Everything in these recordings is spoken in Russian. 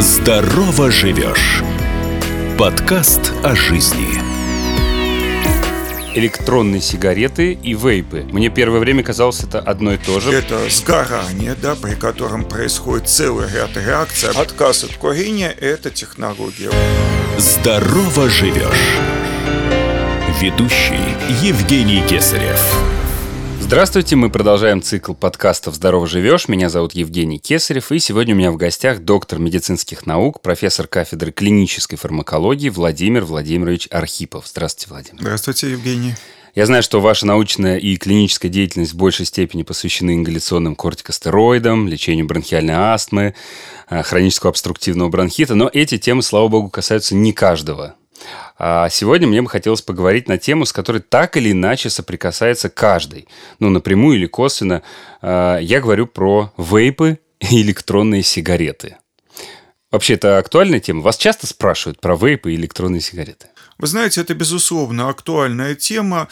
Здорово живешь. Подкаст о жизни. электронные сигареты и вейпы. Мне первое время казалось это одно и то же. Это сгорание, да, при котором происходит целый ряд реакций. Отказ от курения – это технология. Здорово живешь. Ведущий Евгений Кесарев. Здравствуйте, мы продолжаем цикл подкастов «Здорово живешь». Меня зовут Евгений Кесарев, и сегодня у меня в гостях доктор медицинских наук, профессор кафедры клинической фармакологии Владимир Владимирович Архипов. Здравствуйте, Владимир. Здравствуйте, Евгений. Я знаю, что ваша научная и клиническая деятельность в большей степени посвящены ингаляционным кортикостероидам, лечению бронхиальной астмы, э, хронического обструктивного бронхита, но эти темы, слава богу, касаются не каждого. А сегодня мне бы хотелось поговорить на тему, с которой так или иначе соприкасается каждый. Ну, напрямую или косвенно. А, я говорю про вейпы и электронные сигареты. Вообще, это актуальная тема? Вас часто спрашивают про вейпы и электронные сигареты? Вы знаете, это, безусловно, актуальная тема.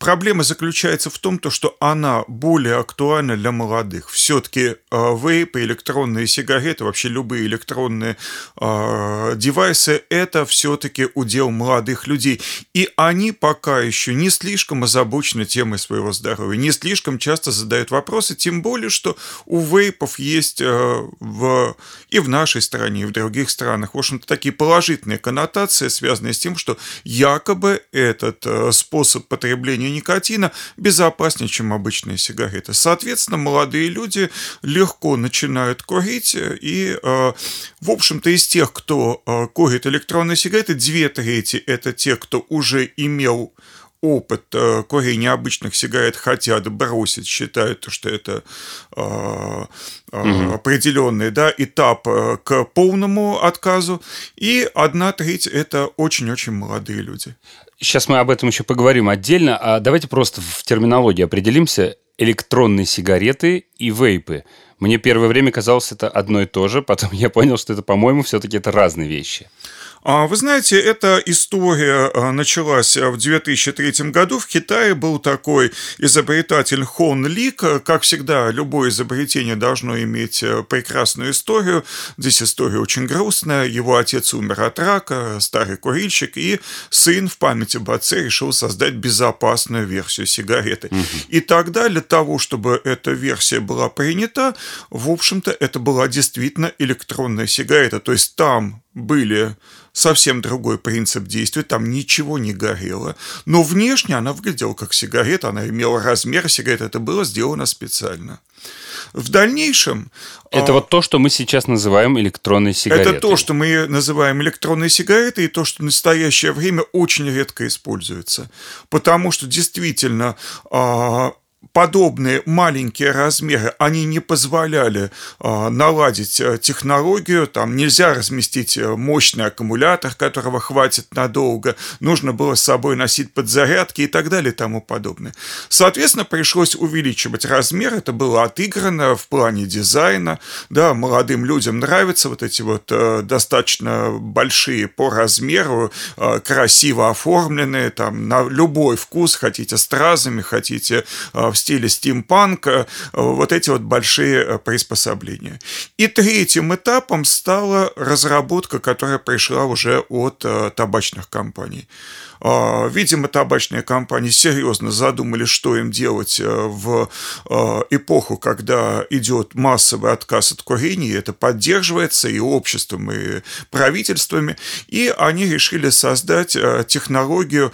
Проблема заключается в том, что она более актуальна для молодых. Все-таки а, вейпы, электронные сигареты, вообще любые электронные а, девайсы – это все-таки удел молодых людей. И они пока еще не слишком озабочены темой своего здоровья, не слишком часто задают вопросы, тем более, что у вейпов есть в, и в нашей стране, и в других странах, в общем-то, такие положительные коннотации, связанные с тем, что якобы этот э, способ потребления никотина безопаснее, чем обычные сигареты. Соответственно, молодые люди легко начинают курить, и, э, в общем-то, из тех, кто э, курит электронные сигареты, две трети – это те, кто уже имел опыт э, курения обычных сигарет хотят бросить, считают, что это э, угу. определенный да, этап э, к полному отказу, и одна треть – это очень-очень молодые люди. Сейчас мы об этом еще поговорим отдельно, а давайте просто в терминологии определимся. Электронные сигареты и вейпы. Мне первое время казалось это одно и то же, потом я понял, что это, по-моему, все-таки это разные вещи. А вы знаете, эта история а, началась в 2003 году. В Китае был такой изобретатель Хон Лик. Как всегда, любое изобретение должно иметь э, прекрасную историю. Здесь история очень грустная. Его отец умер от рака, старый курильщик, и сын в памяти об отце решил создать безопасную версию сигареты. Угу. И тогда для того, чтобы эта версия была принята, в общем-то, это была действительно электронная сигарета. То есть там были совсем другой принцип действия, там ничего не горело. Но внешне она выглядела как сигарета, она имела размер сигареты, это было сделано специально. В дальнейшем... Это а, вот то, что мы сейчас называем электронной сигаретой. Это то, что мы называем электронной сигаретой, и то, что в настоящее время очень редко используется. Потому что действительно а, подобные маленькие размеры, они не позволяли э, наладить э, технологию, там нельзя разместить э, мощный аккумулятор, которого хватит надолго, нужно было с собой носить подзарядки и так далее и тому подобное. Соответственно, пришлось увеличивать размер, это было отыграно в плане дизайна, да, молодым людям нравятся вот эти вот э, достаточно большие по размеру, красиво оформленные, там, на любой вкус, хотите стразами, хотите в стиле стимпанка, вот эти вот большие э, приспособления. И третьим этапом стала разработка, которая пришла уже от э, табачных компаний. А, видимо, табачные компании серьезно задумали, что им делать э, в эпоху, когда идет массовый отказ от курения, это поддерживается и обществом, и правительствами, и они решили создать технологию,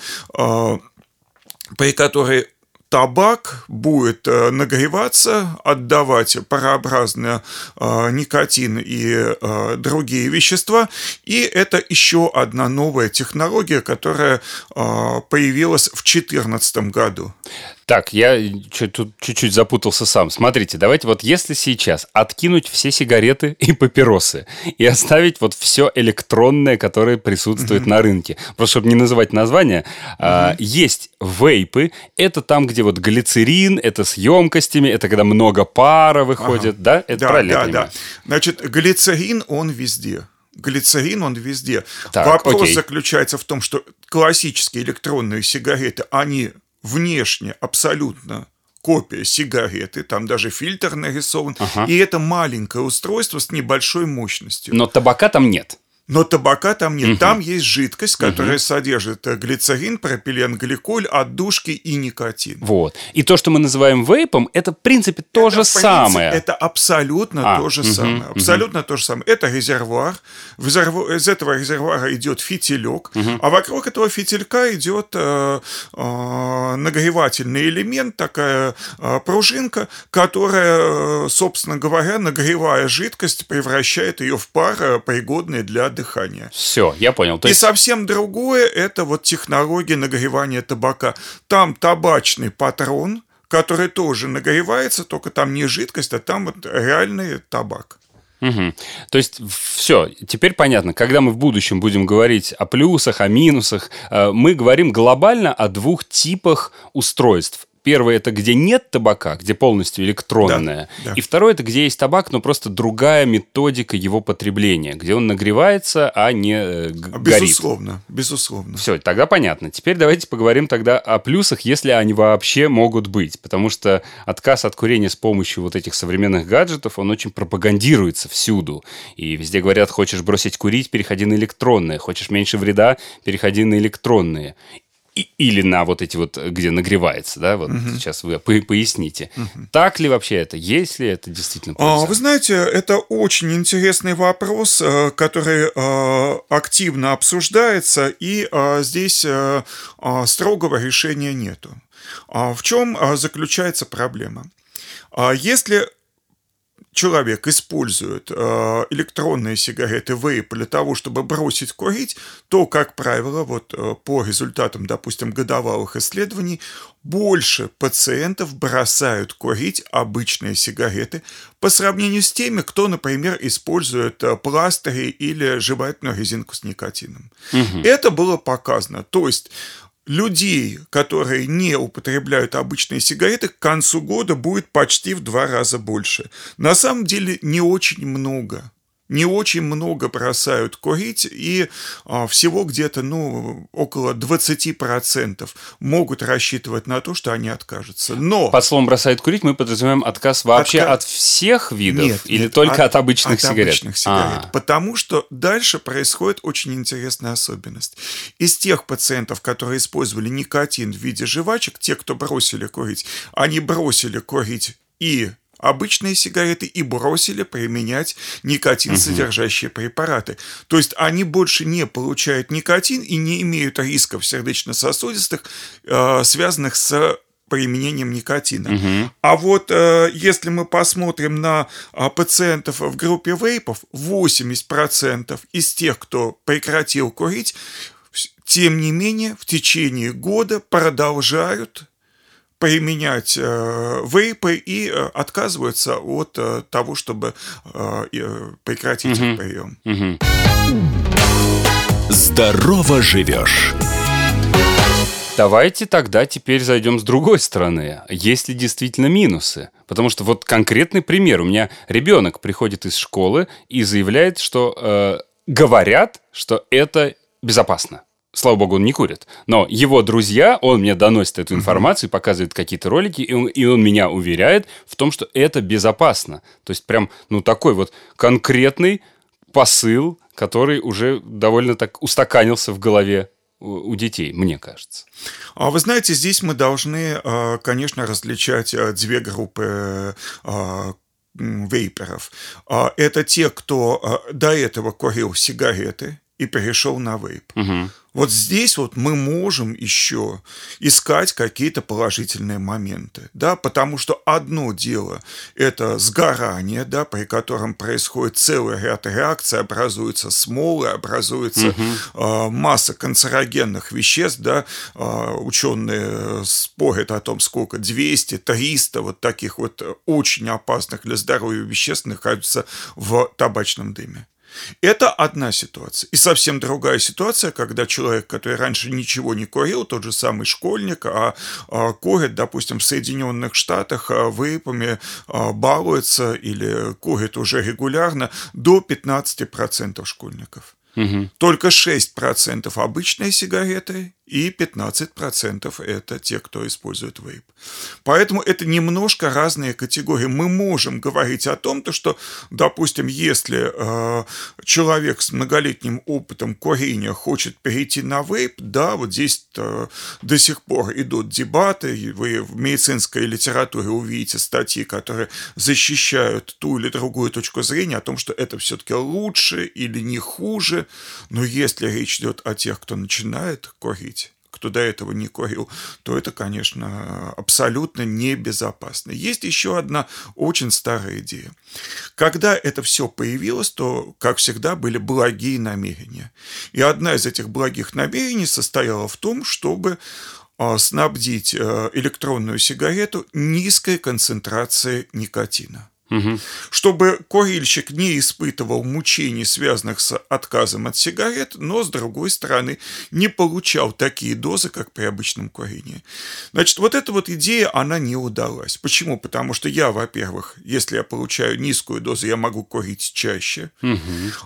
при которой табак будет э, нагреваться, отдавать парообразный э, никотин и э, другие вещества. И это еще одна новая технология, которая появилась в 2014 году. Так, я тут чуть-чуть запутался сам. Смотрите, давайте вот если сейчас откинуть все сигареты и папиросы и оставить вот все электронное, которое присутствует mm-hmm. на рынке, просто чтобы не называть название, mm-hmm. а, есть вейпы, это там, где вот глицерин, это с емкостями, это когда много пара выходит, ага. да? Это да, правильно да, да. Значит, глицерин, он везде глицерин, он везде. Так, Вопрос окей. заключается в том, что классические электронные сигареты, они внешне абсолютно копия сигареты, там даже фильтр нарисован, Ага. и это маленькое устройство с небольшой мощностью. Но табака там нет. Но табака там нет. Там есть жидкость, которая содержит э, глицерин, пропилен, гликоль, отдушки и никотин. Вот. И то, что мы называем вейпом, это, в принципе, то же Это, в принципе, самое. Это абсолютно А, то же мгм, самое. Абсолютно то же самое. Это резервуар. Резерву- Из этого резервуара идет фитилек, а вокруг этого фитилька идет э, э, нагревательный элемент, такая э, пружинка, которая, э, собственно говоря, нагревая жидкость, превращает ее в пар, э, пригодный для дыхания. Все, я понял. То И есть совсем другое – это вот технология нагревания табака. Там табачный патрон, который тоже нагревается, только там не жидкость, а там вот реальный табак. Мгм. То есть все, теперь понятно, когда мы в будущем будем говорить о плюсах, о минусах, э, мы говорим глобально о двух типах устройств. Первое это где нет табака, где полностью электронное. Да, да. И второе это где есть табак, но просто другая методика его потребления, где он нагревается, а не э, горит. Безусловно, безусловно. Все, тогда понятно. Теперь давайте поговорим тогда о плюсах, если они вообще могут быть. Потому что отказ от курения с помощью вот этих современных гаджетов, он очень пропагандируется всюду. И везде говорят, хочешь бросить курить, переходи на электронные. Хочешь меньше вреда, переходи на электронные. Или на вот эти вот, где нагревается, да, вот сейчас вы по- поясните. Так ли вообще это? Есть ли это действительно А, польза? Вы знаете, это очень интересный вопрос, э, который э, активно обсуждается, и э, здесь э, э, строгого решения нету. А В чем э, заключается проблема? А Если человек использует э, электронные сигареты вейп для того, чтобы бросить курить, то, как правило, вот э, по результатам, допустим, годовалых исследований, больше пациентов бросают курить обычные сигареты по сравнению с теми, кто, например, использует э, пластыри или жевательную резинку с никотином. Это было показано. То есть людей, которые не употребляют обычные сигареты, к концу года будет почти в два раза больше. На самом деле не очень много. Не очень много бросают курить, и а, всего где-то ну, около 20% могут рассчитывать на то, что они откажутся. Но Под словом «бросает курить» мы подразумеваем отказ вообще Отка- от всех видов Нет, или нет, только от, обычных от сигарет? обычных сигарет. А. Потому что дальше происходит очень интересная особенность. Из тех пациентов, которые использовали никотин в виде жвачек, те, кто бросили курить, они бросили курить и обычные сигареты и бросили применять никотин, содержащие препараты. То есть они больше не получают никотин и не имеют рисков сердечно-сосудистых, э, связанных с применением никотина. А вот э, если мы посмотрим на а, пациентов в группе вейпов, 80% из тех, кто прекратил курить, тем не менее в течение года продолжают применять э, вейпы и э, отказываются от э, того, чтобы э, э, прекратить их прием. Здорово живешь. Давайте тогда теперь зайдем с другой стороны. Есть ли действительно минусы? Потому что вот конкретный пример. У меня ребенок приходит из школы и заявляет, что э, говорят, что это безопасно. Слава богу, он не курит. Но его друзья, он мне доносит эту информацию, показывает какие-то ролики, и он, и он меня уверяет в том, что это безопасно. То есть прям, ну, такой вот конкретный посыл, который уже довольно так устаканился в голове у, детей, мне кажется. А вы знаете, здесь мы должны, э, конечно, различать э, две группы э, вейперов. А, Это те, кто до этого курил сигареты и перешел на вейп. Вот здесь вот мы можем еще искать какие-то положительные моменты, да, потому что одно дело – это сгорание, да, при котором происходит целый ряд реакций, образуются смолы, образуется э, масса канцерогенных веществ, да, э, ученые спорят о том, сколько, 200, 300 вот таких вот очень опасных для здоровья веществ находятся в табачном дыме. Это одна ситуация. И совсем другая ситуация, когда человек, который раньше ничего не курил, тот же самый школьник, а, а, курит, допустим, в Соединенных Штатах а, вейпами, а, балуется или курит уже регулярно до 15% школьников. Только 6% обычные сигареты и 15% это те, кто использует вейп. Поэтому это немножко разные категории. Мы можем говорить о том, то, что, допустим, если э, человек с многолетним опытом курения хочет перейти на вейп, да, вот здесь э, до сих пор идут дебаты, вы в медицинской литературе увидите статьи, которые защищают ту или другую точку зрения о том, что это все-таки лучше или не хуже, но если речь идет о тех, кто начинает курить, кто до этого не курил, то это, конечно, абсолютно небезопасно. Есть еще одна очень старая идея. Когда это все появилось, то, как всегда, были благие намерения. И одна из этих благих намерений состояла в том, чтобы а, снабдить э, электронную сигарету низкой концентрацией никотина. Угу. Чтобы курильщик не испытывал мучений, связанных с отказом от сигарет, но, с другой стороны, не получал такие дозы, как при обычном курении. Значит, вот эта вот идея, она не удалась. Почему? Потому что я, во-первых, если я получаю низкую дозу, я могу курить чаще. Угу.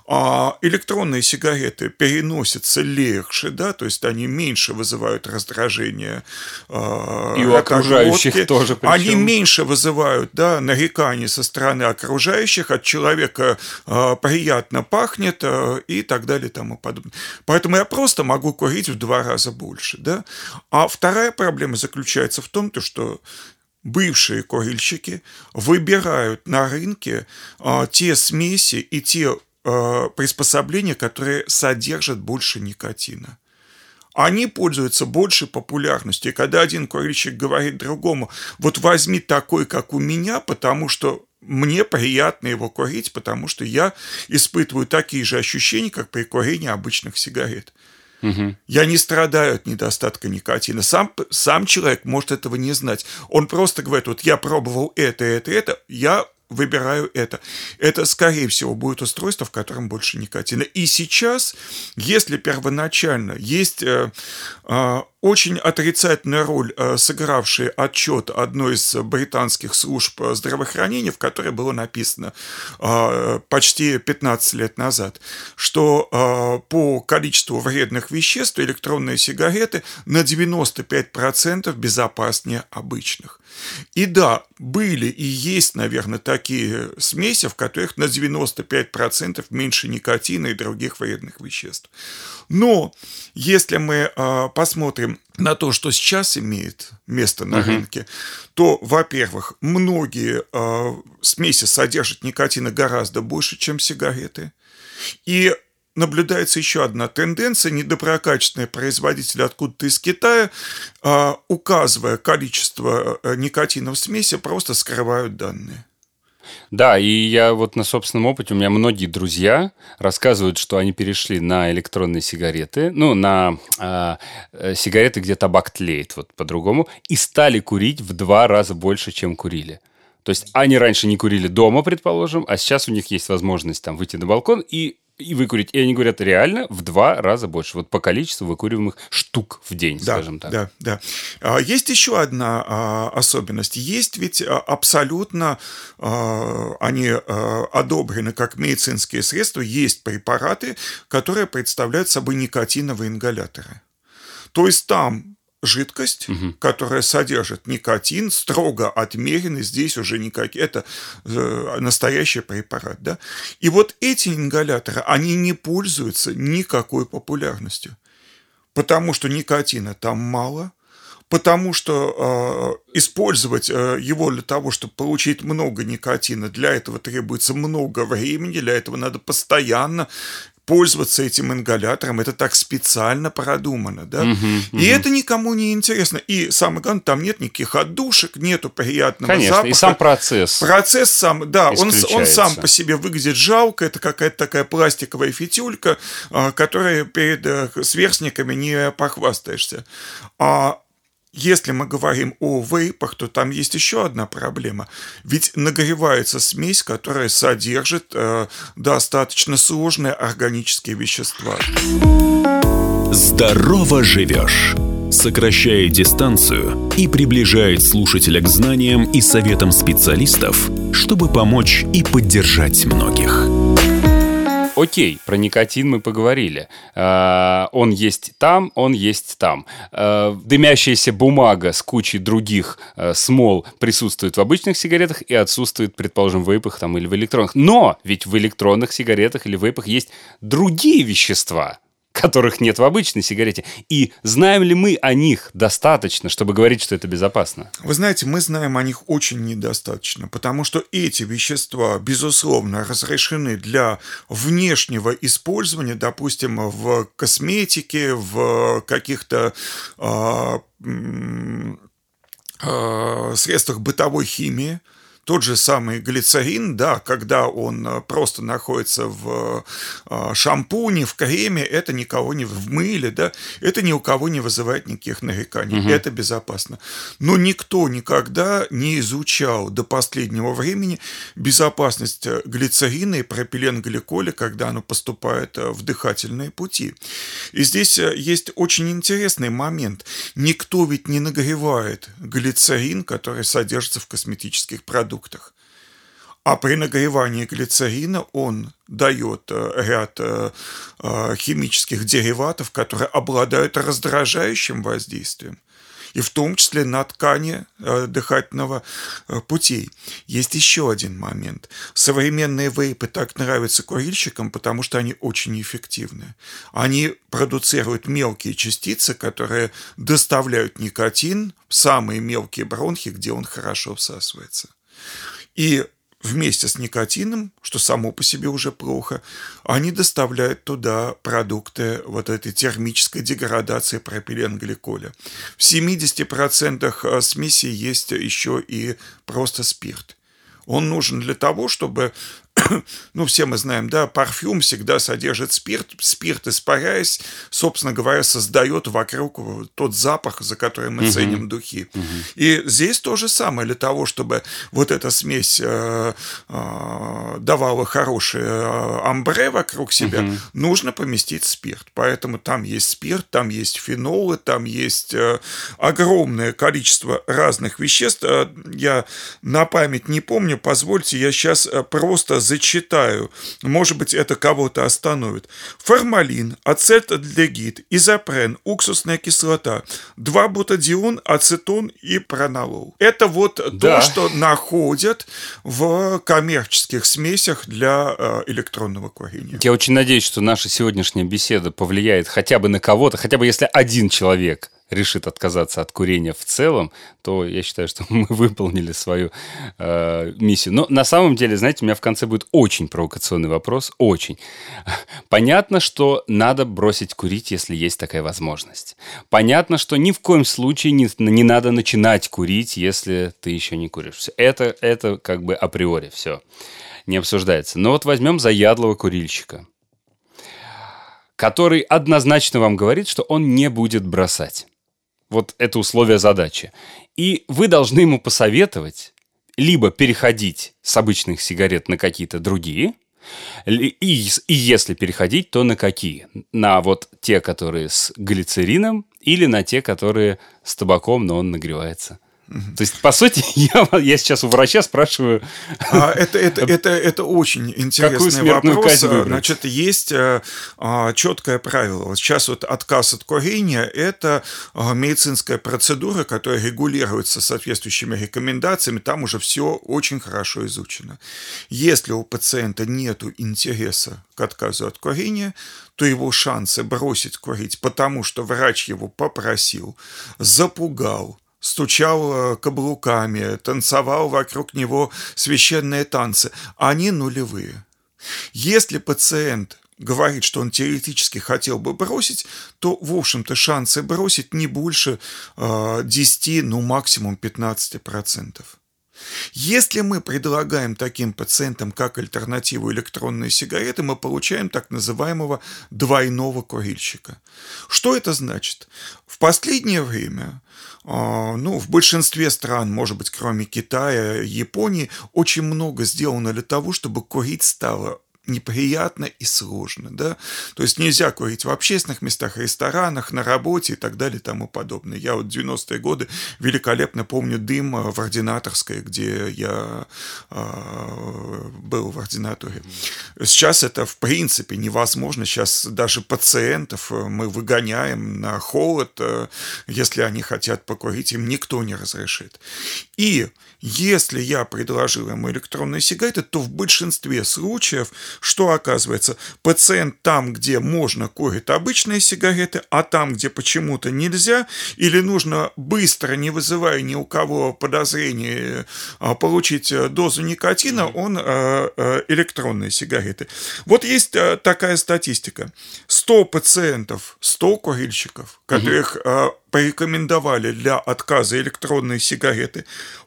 А электронные сигареты переносятся легче, да, то есть они меньше вызывают раздражение. Э, И у окружающих тоже. Причем. Они меньше вызывают, да, нарекания со стороны окружающих, от человека э, приятно пахнет э, и так далее и тому подобное. Поэтому я просто могу курить в два раза больше. Да? А вторая проблема заключается в том, то, что бывшие курильщики выбирают на рынке э, те смеси и те э, приспособления, которые содержат больше никотина они пользуются большей популярностью. И когда один курильщик говорит другому, вот возьми такой, как у меня, потому что мне приятно его курить, потому что я испытываю такие же ощущения, как при курении обычных сигарет. Угу. Я не страдаю от недостатка никотина. Сам, сам человек может этого не знать. Он просто говорит, вот я пробовал это, это, это, я выбираю это. Это, скорее всего, будет устройство, в котором больше никотина. И сейчас, если первоначально есть э, э, очень отрицательная роль, э, сыгравший отчет одной из британских служб здравоохранения, в которой было написано э, почти 15 лет назад, что э, по количеству вредных веществ электронные сигареты на 95% безопаснее обычных. И да, были и есть, наверное, такие смеси, в которых на 95% меньше никотина и других вредных веществ. Но если мы э, посмотрим на то, что сейчас имеет место на uh-huh. рынке, то, во-первых, многие э, смеси содержат никотина гораздо больше, чем сигареты. И наблюдается еще одна тенденция. Недоброкачественные производители откуда-то из Китая, э, указывая количество э, никотина в смеси, просто скрывают данные. Да, и я вот на собственном опыте, у меня многие друзья рассказывают, что они перешли на электронные сигареты, ну, на а, э, сигареты, где табак тлеет, вот по-другому, и стали курить в два раза больше, чем курили. То есть они раньше не курили дома, предположим, а сейчас у них есть возможность там выйти на балкон и и выкурить. И они говорят, реально в два раза больше. Вот по количеству выкуриваемых штук в день, да, скажем так. Да, да. А, есть еще одна а, особенность. Есть ведь а, абсолютно, они одобрены как медицинские средства, есть препараты, которые представляют собой никотиновые ингаляторы. То есть там жидкость, угу. которая содержит никотин, строго отмеренный, здесь уже никакие, это э, настоящий препарат, да. И вот эти ингаляторы, они не пользуются никакой популярностью, потому что никотина там мало, потому что э, использовать э, его для того, чтобы получить много никотина, для этого требуется много времени, для этого надо постоянно пользоваться этим ингалятором, это так специально продумано, да, угу, угу. и это никому не интересно. И самое главное, там нет никаких отдушек, нету приятного Конечно, запаха. и сам процесс. Процесс сам, да, он, он сам по себе выглядит жалко, это какая-то такая пластиковая фитюлька, а, которая перед э, сверстниками не похвастаешься. А если мы говорим о вейпах, то там есть еще одна проблема. Ведь нагревается смесь, которая содержит э, достаточно сложные органические вещества. Здорово живешь! Сокращает дистанцию и приближает слушателя к знаниям и советам специалистов, чтобы помочь и поддержать многих. Окей, про никотин мы поговорили. Э, он есть там, он есть там. Э, дымящаяся бумага с кучей других э, смол присутствует в обычных сигаретах и отсутствует, предположим, в вейпах там, или в электронных. Но ведь в электронных сигаретах или вейпах есть другие вещества – которых нет в обычной сигарете. И знаем ли мы о них достаточно, чтобы говорить, что это безопасно? Вы знаете, мы знаем о них очень недостаточно, потому что эти вещества, безусловно, разрешены для внешнего использования, допустим, в косметике, в каких-то э, э, средствах бытовой химии, тот же самый глицерин, да, когда он э, просто находится в э, шампуне, в креме, это никого не в мыле, да, это ни у кого не вызывает никаких нареканий, угу. это безопасно. Но никто никогда не изучал до последнего времени безопасность э, глицерина и пропиленгликоля, когда оно поступает в дыхательные пути. И здесь есть очень интересный момент. Никто ведь не нагревает глицерин, который содержится в косметических продуктах продуктах. А при нагревании глицерина он дает э, ряд э, э, химических дериватов, которые обладают раздражающим воздействием и в том числе на ткани дыхательного путей. Есть еще один момент. Современные вейпы так нравятся курильщикам, потому что они очень эффективны. Они продуцируют мелкие частицы, которые доставляют никотин в самые мелкие бронхи, где он хорошо всасывается. И вместе с никотином, что само по себе уже плохо, они доставляют туда продукты вот этой термической деградации пропиленгликоля. В 70% э, смеси есть еще и просто спирт. Он нужен для того, чтобы ну, все мы знаем, да, парфюм всегда содержит спирт. Спирт, испаряясь, собственно говоря, создает вокруг тот запах, за который мы угу. ценим духи. Угу. И здесь то же самое. Для того, чтобы вот эта смесь э, э, давала хорошее э, амбре вокруг себя, угу. нужно поместить спирт. Поэтому там есть спирт, там есть фенолы, там есть э, огромное количество разных веществ. Э, я на память не помню, позвольте, я сейчас э, просто зачитаю. Может быть, это кого-то остановит. Формалин, ацетальдегид, изопрен, уксусная кислота, 2-бутадион, ацетон и пронолол. Это вот да. то, что находят в коммерческих смесях для э, электронного курения. Я очень надеюсь, что наша сегодняшняя беседа повлияет хотя бы на кого-то, хотя бы если один человек решит отказаться от курения в целом, то я считаю, что мы выполнили свою э, миссию. Но на самом деле, знаете, у меня в конце будет очень провокационный вопрос, очень. Понятно, что надо бросить курить, если есть такая возможность. Понятно, что ни в коем случае не, не надо начинать курить, если ты еще не куришь. Это, это как бы априори все не обсуждается. Но вот возьмем заядлого курильщика который однозначно вам говорит, что он не будет бросать. Вот это условие задачи. И вы должны ему посоветовать либо переходить с обычных сигарет на какие-то другие, и, и если переходить, то на какие? На вот те, которые с глицерином, или на те, которые с табаком, но он нагревается – то есть, по сути, я, я сейчас у врача спрашиваю... А, это, это, это, это очень интересный вопрос. Значит, есть а, четкое правило. Сейчас вот отказ от курения – это а, медицинская процедура, которая регулируется соответствующими рекомендациями. Там уже все очень хорошо изучено. Если у пациента нет интереса к отказу от курения, то его шансы бросить курить, потому что врач его попросил, запугал, стучал э, каблуками, танцевал вокруг него священные танцы. Они нулевые. Если пациент говорит, что он теоретически хотел бы бросить, то, в общем-то, шансы бросить не больше э, 10, ну, максимум 15%. Если мы предлагаем таким пациентам как альтернативу электронные сигареты, мы получаем так называемого двойного курильщика. Что это значит? В последнее время а, ну, в большинстве стран, может быть, кроме Китая, Японии, очень много сделано для того, чтобы курить стало неприятно и сложно, да, то есть нельзя курить в общественных местах, ресторанах, на работе и так далее и тому подобное. Я вот 90-е годы великолепно помню дым в ординаторской, где я э, был в ординатуре. Сейчас это в принципе невозможно, сейчас даже пациентов мы выгоняем на холод, э, если они хотят покурить, им никто не разрешит. И если я предложил ему электронные сигареты, то в большинстве случаев, что оказывается, пациент там, где можно, курит обычные сигареты, а там, где почему-то нельзя, или нужно быстро, не вызывая ни у кого подозрений, а, получить э, дозу никотина, он э, э, электронные сигареты. Вот есть такая статистика. 100 пациентов, 100 курильщиков, которых порекомендовали для отказа электронные сигареты,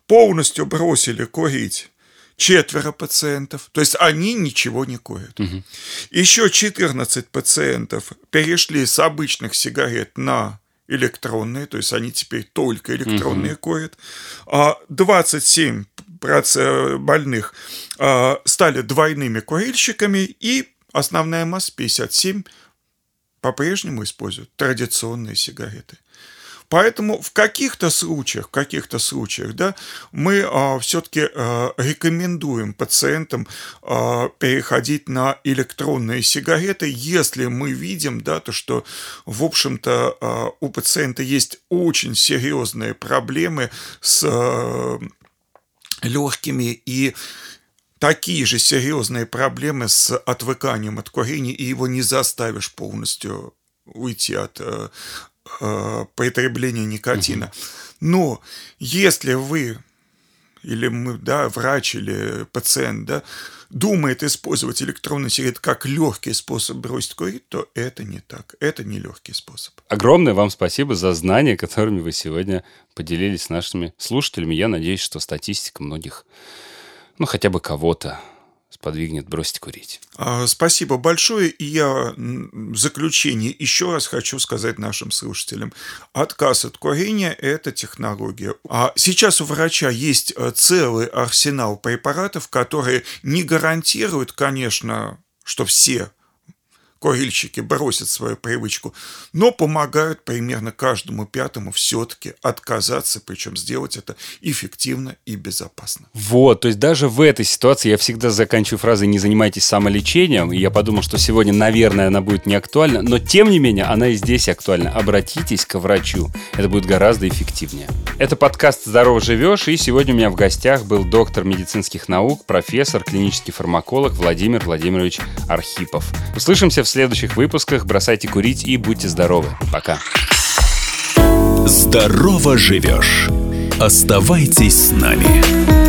полностью бросили курить четверо пациентов, то есть они ничего не курят. Угу. Еще 14 пациентов перешли с обычных сигарет на электронные, то есть они теперь только электронные угу. курят. А 27 больных а, стали двойными курильщиками, и основная масса 57 по-прежнему используют традиционные сигареты. Поэтому в каких-то случаях, в каких-то случаях, да, мы а, все-таки а, рекомендуем пациентам а, переходить на электронные сигареты, если мы видим, да, то что, в общем-то, а, у пациента есть очень серьезные проблемы с а, легкими и такие же серьезные проблемы с отвыканием от курения, и его не заставишь полностью уйти от э, э, потребления никотина. Но если вы или мы, да, врач или пациент, да, думает использовать электронный сигарет как легкий способ бросить курить, то это не так. Это не легкий способ. Огромное вам спасибо за знания, которыми вы сегодня поделились с нашими слушателями. Я надеюсь, что статистика многих, ну, хотя бы кого-то сподвигнет бросить курить. А, спасибо большое. И я в заключение еще раз хочу сказать нашим слушателям. Отказ от курения – это технология. А сейчас у врача есть э, целый арсенал препаратов, которые не гарантируют, конечно, что все курильщики бросят свою привычку, но помогают примерно каждому пятому все-таки отказаться, причем сделать это эффективно и безопасно. Вот, то есть даже в этой ситуации я всегда заканчиваю фразой «не занимайтесь самолечением», и я подумал, что сегодня, наверное, она будет не актуальна, но тем не менее она и здесь актуальна. Обратитесь к врачу, это будет гораздо эффективнее. Это подкаст «Здорово живешь», и сегодня у меня в гостях был доктор медицинских наук, профессор, клинический фармаколог Владимир Владимирович Архипов. Услышимся в следующих выпусках. Бросайте курить и будьте здоровы. Пока. Здорово живешь. Оставайтесь с нами.